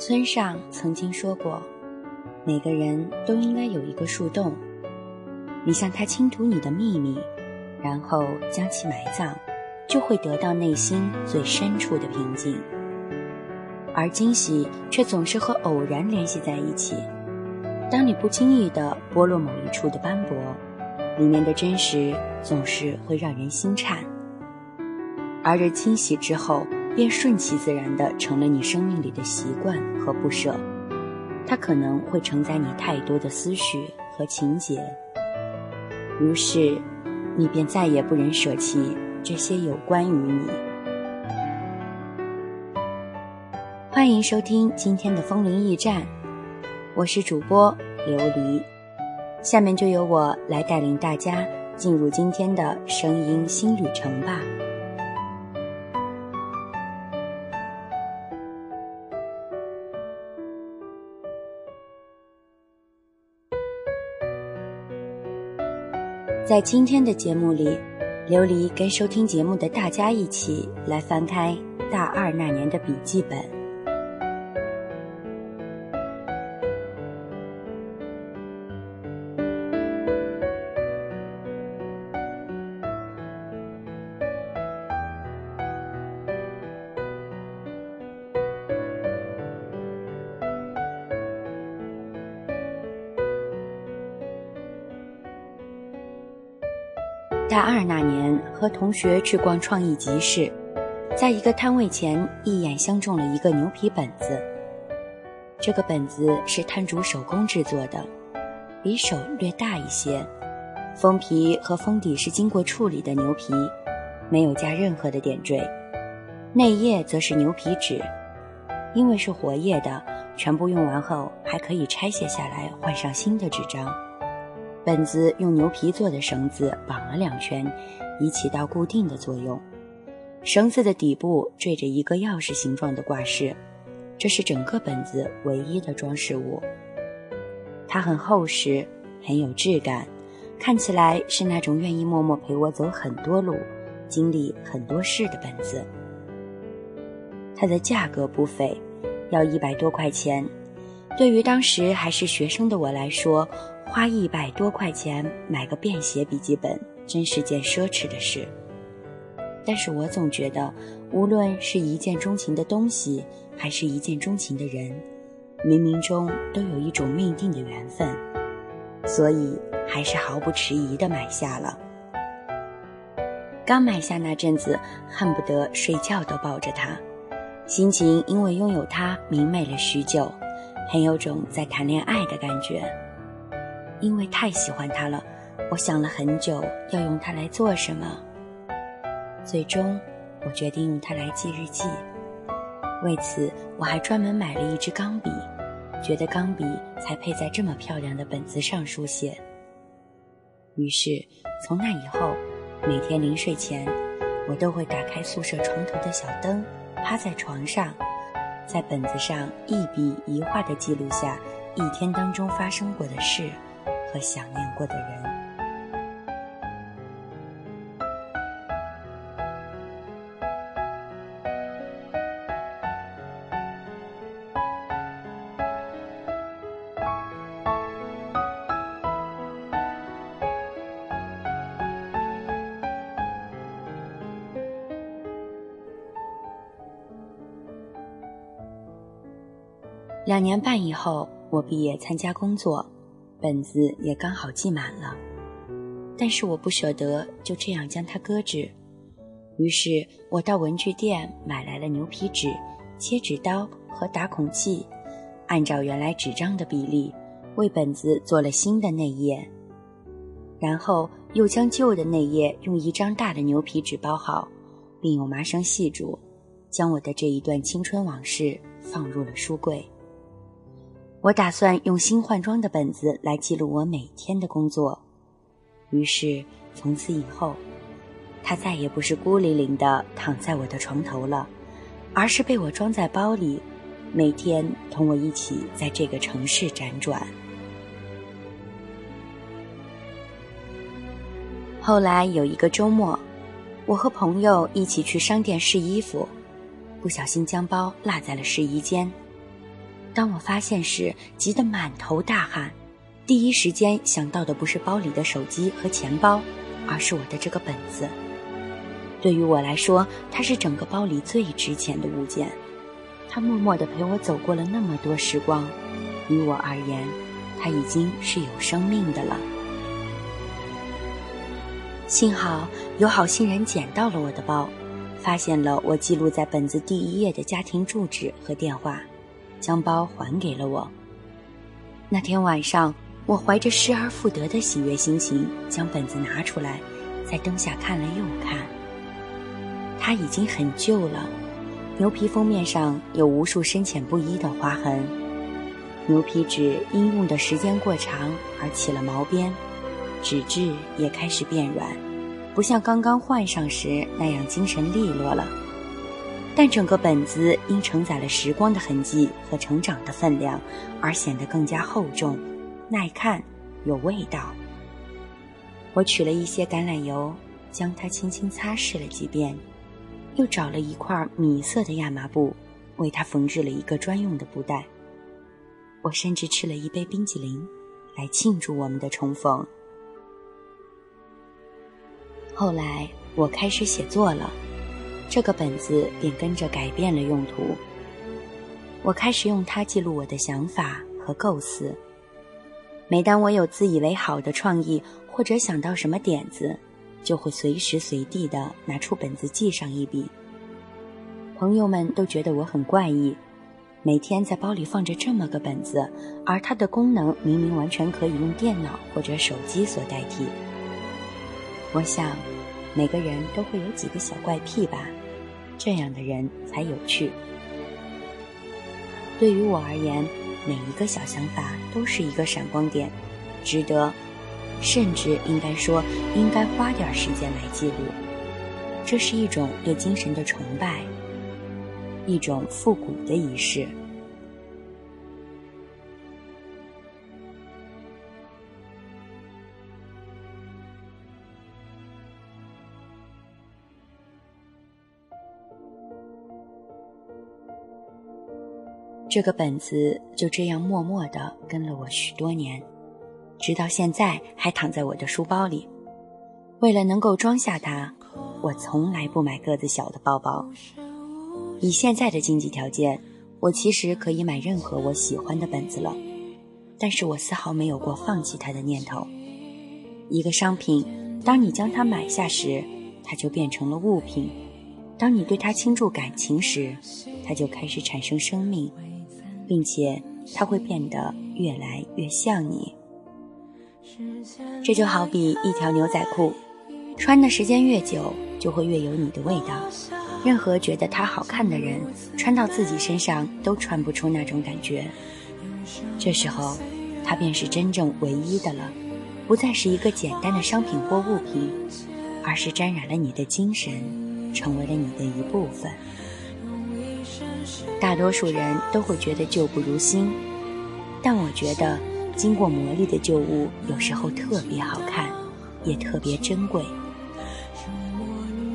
村上曾经说过：“每个人都应该有一个树洞，你向他倾吐你的秘密，然后将其埋葬，就会得到内心最深处的平静。而惊喜却总是和偶然联系在一起。当你不经意地剥落某一处的斑驳，里面的真实总是会让人心颤。而这惊喜之后。”便顺其自然地成了你生命里的习惯和不舍，它可能会承载你太多的思绪和情节，于是，你便再也不忍舍弃这些有关于你。欢迎收听今天的风铃驿站，我是主播琉璃，下面就由我来带领大家进入今天的声音新旅程吧。在今天的节目里，琉璃跟收听节目的大家一起来翻开大二那年的笔记本。大二那年，和同学去逛创意集市，在一个摊位前一眼相中了一个牛皮本子。这个本子是摊主手工制作的，比手略大一些，封皮和封底是经过处理的牛皮，没有加任何的点缀。内页则是牛皮纸，因为是活页的，全部用完后还可以拆卸下来换上新的纸张。本子用牛皮做的绳子绑了两圈，以起到固定的作用。绳子的底部缀着一个钥匙形状的挂饰，这是整个本子唯一的装饰物。它很厚实，很有质感，看起来是那种愿意默默陪我走很多路、经历很多事的本子。它的价格不菲，要一百多块钱。对于当时还是学生的我来说，花一百多块钱买个便携笔记本，真是件奢侈的事。但是我总觉得，无论是一见钟情的东西，还是一见钟情的人，冥冥中都有一种命定的缘分，所以还是毫不迟疑地买下了。刚买下那阵子，恨不得睡觉都抱着它，心情因为拥有它明媚了许久，很有种在谈恋爱的感觉。因为太喜欢它了，我想了很久要用它来做什么。最终，我决定用它来记日记。为此，我还专门买了一支钢笔，觉得钢笔才配在这么漂亮的本子上书写。于是，从那以后，每天临睡前，我都会打开宿舍床头的小灯，趴在床上，在本子上一笔一画地记录下一天当中发生过的事。和想念过的人。两年半以后，我毕业参加工作。本子也刚好记满了，但是我不舍得就这样将它搁置，于是我到文具店买来了牛皮纸、切纸刀和打孔器，按照原来纸张的比例为本子做了新的内页，然后又将旧的内页用一张大的牛皮纸包好，并用麻绳系住，将我的这一段青春往事放入了书柜。我打算用新换装的本子来记录我每天的工作，于是从此以后，它再也不是孤零零的躺在我的床头了，而是被我装在包里，每天同我一起在这个城市辗转。后来有一个周末，我和朋友一起去商店试衣服，不小心将包落在了试衣间。当我发现时，急得满头大汗，第一时间想到的不是包里的手机和钱包，而是我的这个本子。对于我来说，它是整个包里最值钱的物件。它默默地陪我走过了那么多时光，于我而言，它已经是有生命的了。幸好有好心人捡到了我的包，发现了我记录在本子第一页的家庭住址和电话，将包还给了我。那天晚上，我怀着失而复得的喜悦心情，将本子拿出来，在灯下看了又看。它已经很旧了，牛皮封面上有无数深浅不一的划痕，牛皮纸因用的时间过长而起了毛边。纸质也开始变软，不像刚刚换上时那样精神利落了。但整个本子因承载了时光的痕迹和成长的分量，而显得更加厚重、耐看、有味道。我取了一些橄榄油，将它轻轻擦拭了几遍，又找了一块米色的亚麻布，为它缝制了一个专用的布袋。我甚至吃了一杯冰激凌，来庆祝我们的重逢。后来我开始写作了，这个本子便跟着改变了用途。我开始用它记录我的想法和构思。每当我有自以为好的创意或者想到什么点子，就会随时随地的拿出本子记上一笔。朋友们都觉得我很怪异，每天在包里放着这么个本子，而它的功能明明完全可以用电脑或者手机所代替。我想，每个人都会有几个小怪癖吧，这样的人才有趣。对于我而言，每一个小想法都是一个闪光点，值得，甚至应该说，应该花点时间来记录。这是一种对精神的崇拜，一种复古的仪式。这个本子就这样默默地跟了我许多年，直到现在还躺在我的书包里。为了能够装下它，我从来不买个子小的包包。以现在的经济条件，我其实可以买任何我喜欢的本子了，但是我丝毫没有过放弃它的念头。一个商品，当你将它买下时，它就变成了物品；当你对它倾注感情时，它就开始产生生命。并且它会变得越来越像你。这就好比一条牛仔裤，穿的时间越久，就会越有你的味道。任何觉得它好看的人，穿到自己身上都穿不出那种感觉。这时候，它便是真正唯一的了，不再是一个简单的商品或物品，而是沾染了你的精神，成为了你的一部分。大多数人都会觉得旧不如新，但我觉得经过磨砺的旧物有时候特别好看，也特别珍贵。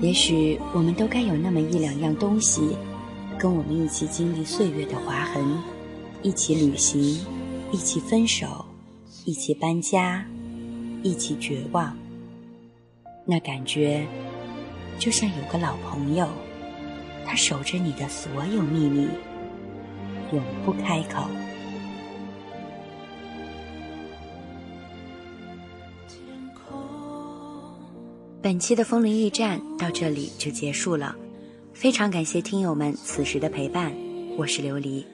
也许我们都该有那么一两样东西，跟我们一起经历岁月的划痕，一起旅行，一起分手，一起搬家，一起绝望。那感觉，就像有个老朋友。他守着你的所有秘密，永不开口。本期的风铃驿站到这里就结束了，非常感谢听友们此时的陪伴，我是琉璃。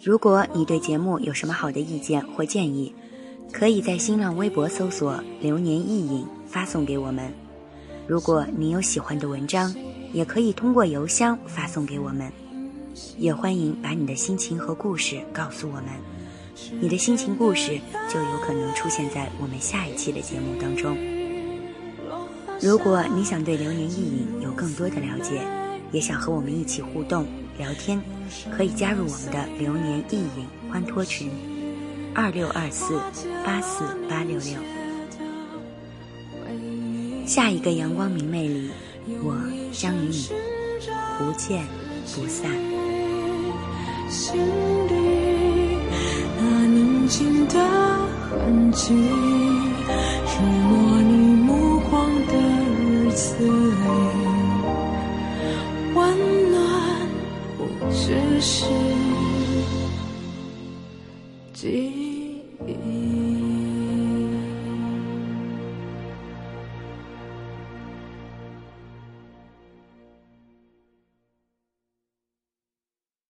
如果你对节目有什么好的意见或建议，可以在新浪微博搜索“流年意影”发送给我们。如果你有喜欢的文章，也可以通过邮箱发送给我们，也欢迎把你的心情和故事告诉我们，你的心情故事就有可能出现在我们下一期的节目当中。如果你想对流年意影有更多的了解，也想和我们一起互动聊天，可以加入我们的流年意影欢脱群，二六二四八四八六六。下一个阳光明媚里。我将与你不见不散。心底那宁静的痕迹，你光的日子里，温暖只是记忆。